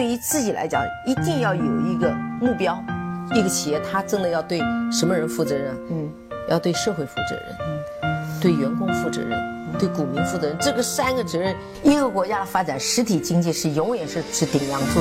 对于自己来讲，一定要有一个目标。一个企业，它真的要对什么人负责任？嗯，要对社会负责任，嗯，对员工负责任，对股民负责任。这个三个责任，一个国家的发展，实体经济是永远是是顶梁柱。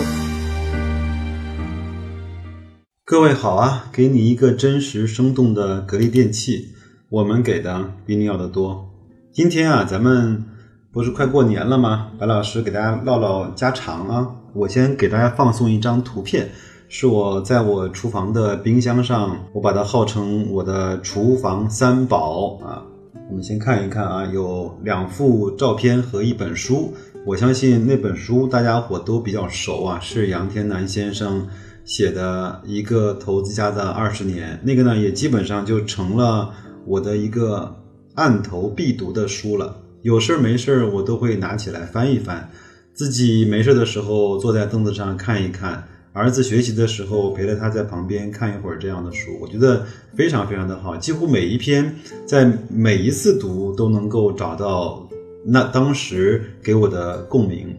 各位好啊，给你一个真实生动的格力电器，我们给的比你要的多。今天啊，咱们不是快过年了吗？白老师给大家唠唠家常啊。我先给大家放送一张图片。是我在我厨房的冰箱上，我把它号称我的厨房三宝啊。我们先看一看啊，有两幅照片和一本书。我相信那本书大家伙都比较熟啊，是杨天南先生写的一个投资家的二十年。那个呢，也基本上就成了我的一个案头必读的书了。有事儿没事儿，我都会拿起来翻一翻。自己没事的时候，坐在凳子上看一看。儿子学习的时候，陪着他在旁边看一会儿这样的书，我觉得非常非常的好。几乎每一篇，在每一次读都能够找到那当时给我的共鸣。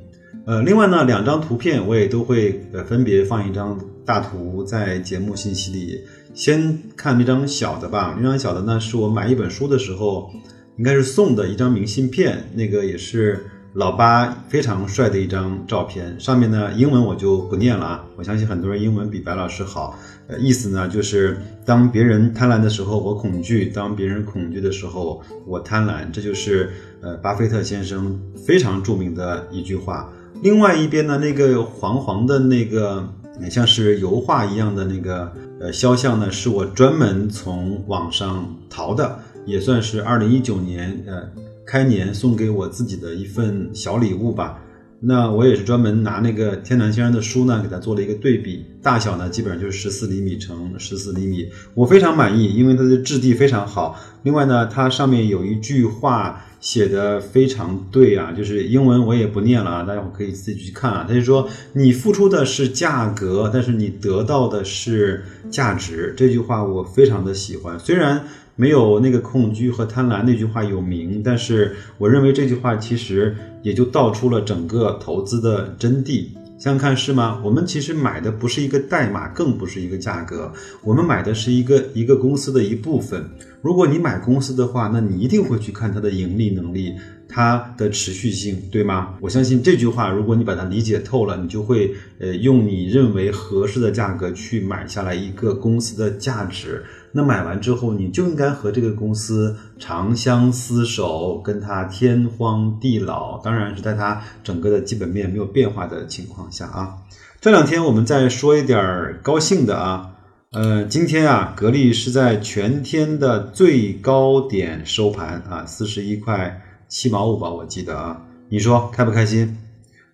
呃，另外呢，两张图片我也都会呃分别放一张大图在节目信息里。先看那张小的吧，那张小的呢是我买一本书的时候，应该是送的一张明信片，那个也是。老八非常帅的一张照片，上面呢英文我就不念了啊，我相信很多人英文比白老师好。呃，意思呢就是当别人贪婪的时候我恐惧，当别人恐惧的时候我贪婪，这就是呃巴菲特先生非常著名的一句话。另外一边呢，那个黄黄的那个 像是油画一样的那个呃肖像呢，是我专门从网上淘的，也算是二零一九年呃。开年送给我自己的一份小礼物吧。那我也是专门拿那个天南先生的书呢，给他做了一个对比，大小呢基本上就是十四厘米乘十四厘米，我非常满意，因为它的质地非常好。另外呢，它上面有一句话写的非常对啊，就是英文我也不念了啊，大家伙可以自己去看啊。他就说你付出的是价格，但是你得到的是价值。这句话我非常的喜欢，虽然。没有那个恐惧和贪婪那句话有名，但是我认为这句话其实也就道出了整个投资的真谛。想想看是吗？我们其实买的不是一个代码，更不是一个价格，我们买的是一个一个公司的一部分。如果你买公司的话，那你一定会去看它的盈利能力，它的持续性，对吗？我相信这句话，如果你把它理解透了，你就会呃用你认为合适的价格去买下来一个公司的价值。那买完之后，你就应该和这个公司长相厮守，跟它天荒地老。当然是在它整个的基本面没有变化的情况下啊。这两天我们再说一点高兴的啊，呃，今天啊，格力是在全天的最高点收盘啊，四十一块七毛五吧，我记得啊，你说开不开心？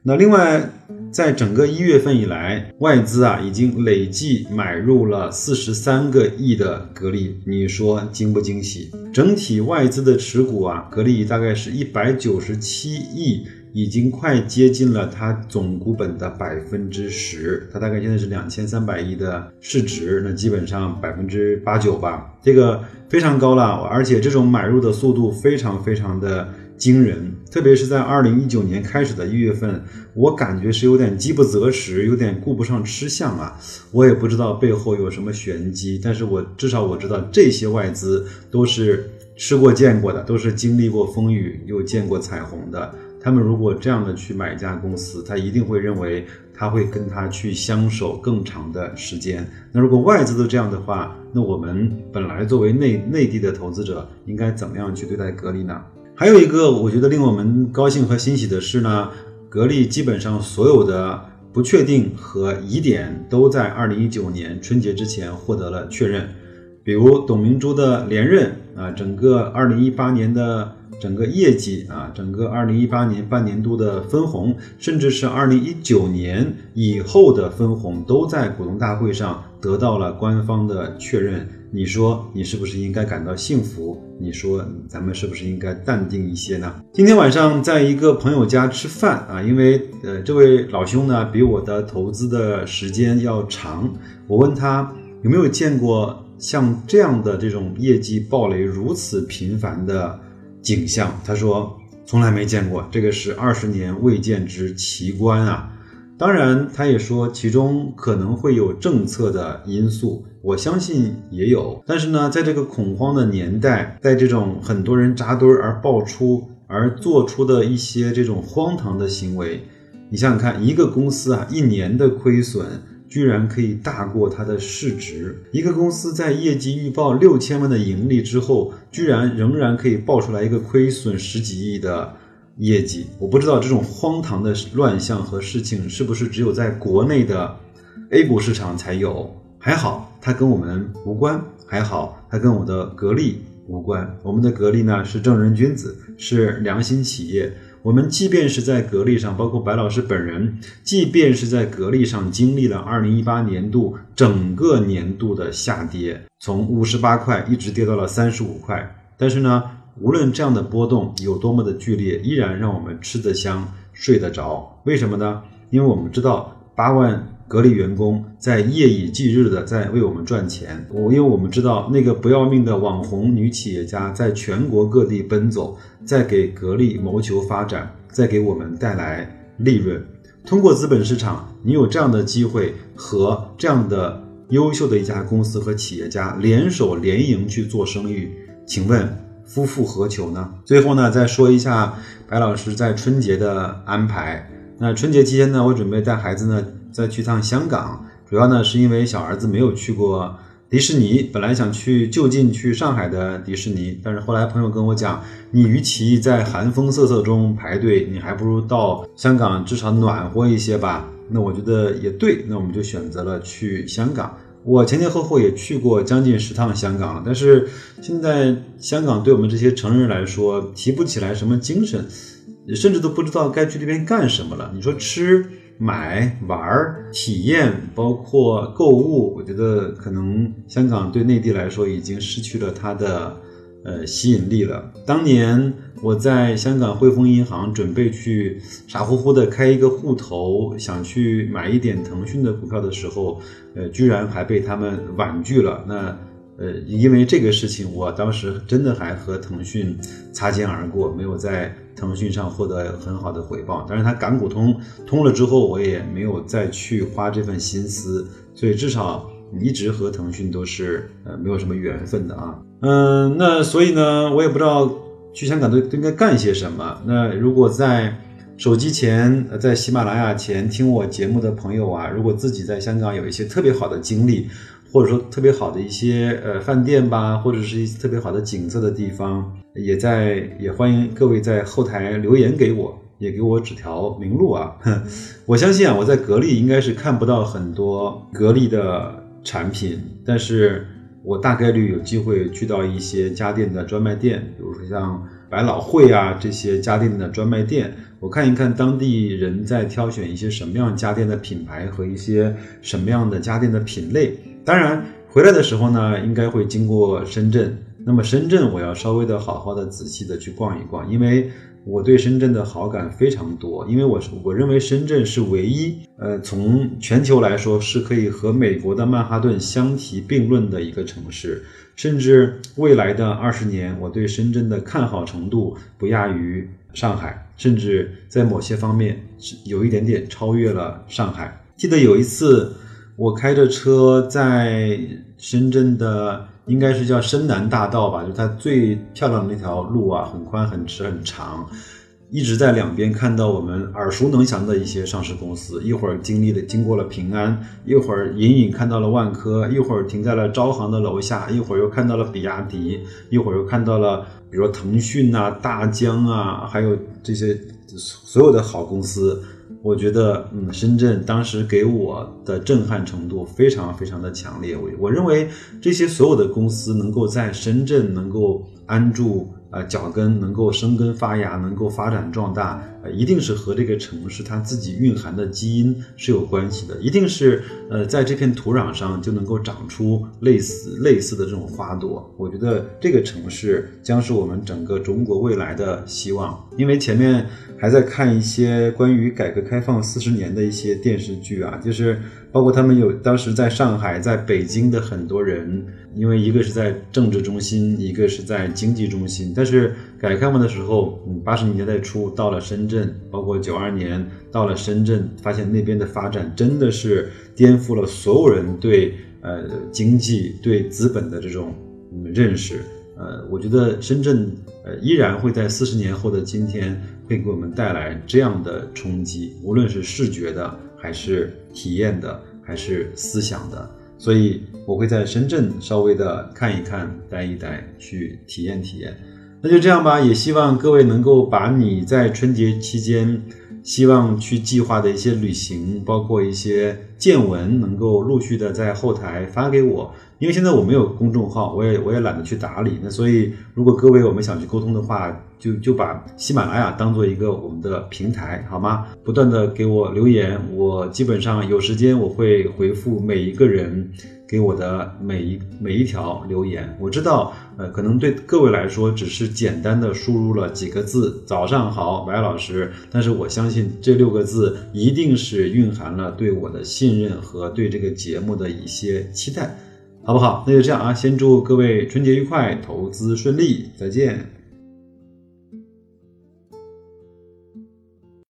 那另外，在整个一月份以来，外资啊已经累计买入了四十三个亿的格力，你说惊不惊喜？整体外资的持股啊，格力大概是一百九十七亿，已经快接近了它总股本的百分之十，它大概现在是两千三百亿的市值，那基本上百分之八九吧，这个非常高了，而且这种买入的速度非常非常的。惊人，特别是在二零一九年开始的一月份，我感觉是有点饥不择食，有点顾不上吃相啊。我也不知道背后有什么玄机，但是我至少我知道这些外资都是吃过见过的，都是经历过风雨又见过彩虹的。他们如果这样的去买一家公司，他一定会认为他会跟他去相守更长的时间。那如果外资都这样的话，那我们本来作为内内地的投资者，应该怎么样去对待格力呢？还有一个我觉得令我们高兴和欣喜的是呢，格力基本上所有的不确定和疑点都在二零一九年春节之前获得了确认，比如董明珠的连任啊，整个二零一八年的整个业绩啊，整个二零一八年半年度的分红，甚至是二零一九年以后的分红，都在股东大会上得到了官方的确认。你说你是不是应该感到幸福？你说咱们是不是应该淡定一些呢？今天晚上在一个朋友家吃饭啊，因为呃这位老兄呢比我的投资的时间要长，我问他有没有见过像这样的这种业绩暴雷如此频繁的景象，他说从来没见过，这个是二十年未见之奇观啊。当然，他也说其中可能会有政策的因素，我相信也有。但是呢，在这个恐慌的年代，在这种很多人扎堆而爆出而做出的一些这种荒唐的行为，你想想看，一个公司啊，一年的亏损居然可以大过它的市值；一个公司在业绩预报六千万的盈利之后，居然仍然可以爆出来一个亏损十几亿的。业绩，我不知道这种荒唐的乱象和事情是不是只有在国内的 A 股市场才有？还好，它跟我们无关；还好，它跟我的格力无关。我们的格力呢是正人君子，是良心企业。我们即便是在格力上，包括白老师本人，即便是在格力上经历了2018年度整个年度的下跌，从五十八块一直跌到了三十五块，但是呢。无论这样的波动有多么的剧烈，依然让我们吃得香、睡得着。为什么呢？因为我们知道八万格力员工在夜以继日的在为我们赚钱。我因为我们知道那个不要命的网红女企业家在全国各地奔走，在给格力谋求发展，在给我们带来利润。通过资本市场，你有这样的机会和这样的优秀的一家公司和企业家联手联营去做生意，请问？夫复何求呢？最后呢，再说一下白老师在春节的安排。那春节期间呢，我准备带孩子呢再去趟香港，主要呢是因为小儿子没有去过迪士尼，本来想去就近去上海的迪士尼，但是后来朋友跟我讲，你与其在寒风瑟瑟中排队，你还不如到香港至少暖和一些吧。那我觉得也对，那我们就选择了去香港。我前前后后也去过将近十趟香港了，但是现在香港对我们这些成人来说提不起来什么精神，甚至都不知道该去那边干什么了。你说吃、买、玩、体验，包括购物，我觉得可能香港对内地来说已经失去了它的。呃，吸引力了。当年我在香港汇丰银行准备去傻乎乎的开一个户头，想去买一点腾讯的股票的时候，呃，居然还被他们婉拒了。那呃，因为这个事情，我当时真的还和腾讯擦肩而过，没有在腾讯上获得很好的回报。但是它港股通通了之后，我也没有再去花这份心思，所以至少。一直和腾讯都是呃没有什么缘分的啊，嗯，那所以呢，我也不知道去香港都应该干些什么。那如果在手机前、在喜马拉雅前听我节目的朋友啊，如果自己在香港有一些特别好的经历，或者说特别好的一些呃饭店吧，或者是一些特别好的景色的地方，也在也欢迎各位在后台留言给我，也给我指条明路啊。我相信啊，我在格力应该是看不到很多格力的。产品，但是我大概率有机会去到一些家电的专卖店，比如说像百老汇啊这些家电的专卖店，我看一看当地人在挑选一些什么样家电的品牌和一些什么样的家电的品类。当然回来的时候呢，应该会经过深圳，那么深圳我要稍微的好好的仔细的去逛一逛，因为。我对深圳的好感非常多，因为我是我认为深圳是唯一，呃，从全球来说是可以和美国的曼哈顿相提并论的一个城市，甚至未来的二十年，我对深圳的看好程度不亚于上海，甚至在某些方面是有一点点超越了上海。记得有一次，我开着车在深圳的。应该是叫深南大道吧，就它最漂亮的那条路啊，很宽、很直、很长，一直在两边看到我们耳熟能详的一些上市公司。一会儿经历了经过了平安，一会儿隐隐看到了万科，一会儿停在了招行的楼下，一会儿又看到了比亚迪，一会儿又看到了比如说腾讯啊、大疆啊，还有这些所有的好公司。我觉得，嗯，深圳当时给我的震撼程度非常非常的强烈。我我认为这些所有的公司能够在深圳能够安住。呃，脚跟能够生根发芽，能够发展壮大，一定是和这个城市它自己蕴含的基因是有关系的。一定是，呃，在这片土壤上就能够长出类似类似的这种花朵。我觉得这个城市将是我们整个中国未来的希望。因为前面还在看一些关于改革开放四十年的一些电视剧啊，就是包括他们有当时在上海、在北京的很多人。因为一个是在政治中心，一个是在经济中心，但是改革开放的时候，嗯，八十年代初到了深圳，包括九二年到了深圳，发现那边的发展真的是颠覆了所有人对呃经济、对资本的这种嗯认识。呃，我觉得深圳呃依然会在四十年后的今天会给我们带来这样的冲击，无论是视觉的，还是体验的，还是思想的。所以我会在深圳稍微的看一看、待一待，去体验体验。那就这样吧，也希望各位能够把你在春节期间希望去计划的一些旅行，包括一些见闻，能够陆续的在后台发给我。因为现在我没有公众号，我也我也懒得去打理。那所以，如果各位我们想去沟通的话，就就把喜马拉雅当做一个我们的平台，好吗？不断的给我留言，我基本上有时间我会回复每一个人给我的每一每一条留言。我知道，呃，可能对各位来说只是简单的输入了几个字“早上好，白老师”，但是我相信这六个字一定是蕴含了对我的信任和对这个节目的一些期待。好不好？那就这样啊，先祝各位春节愉快，投资顺利，再见。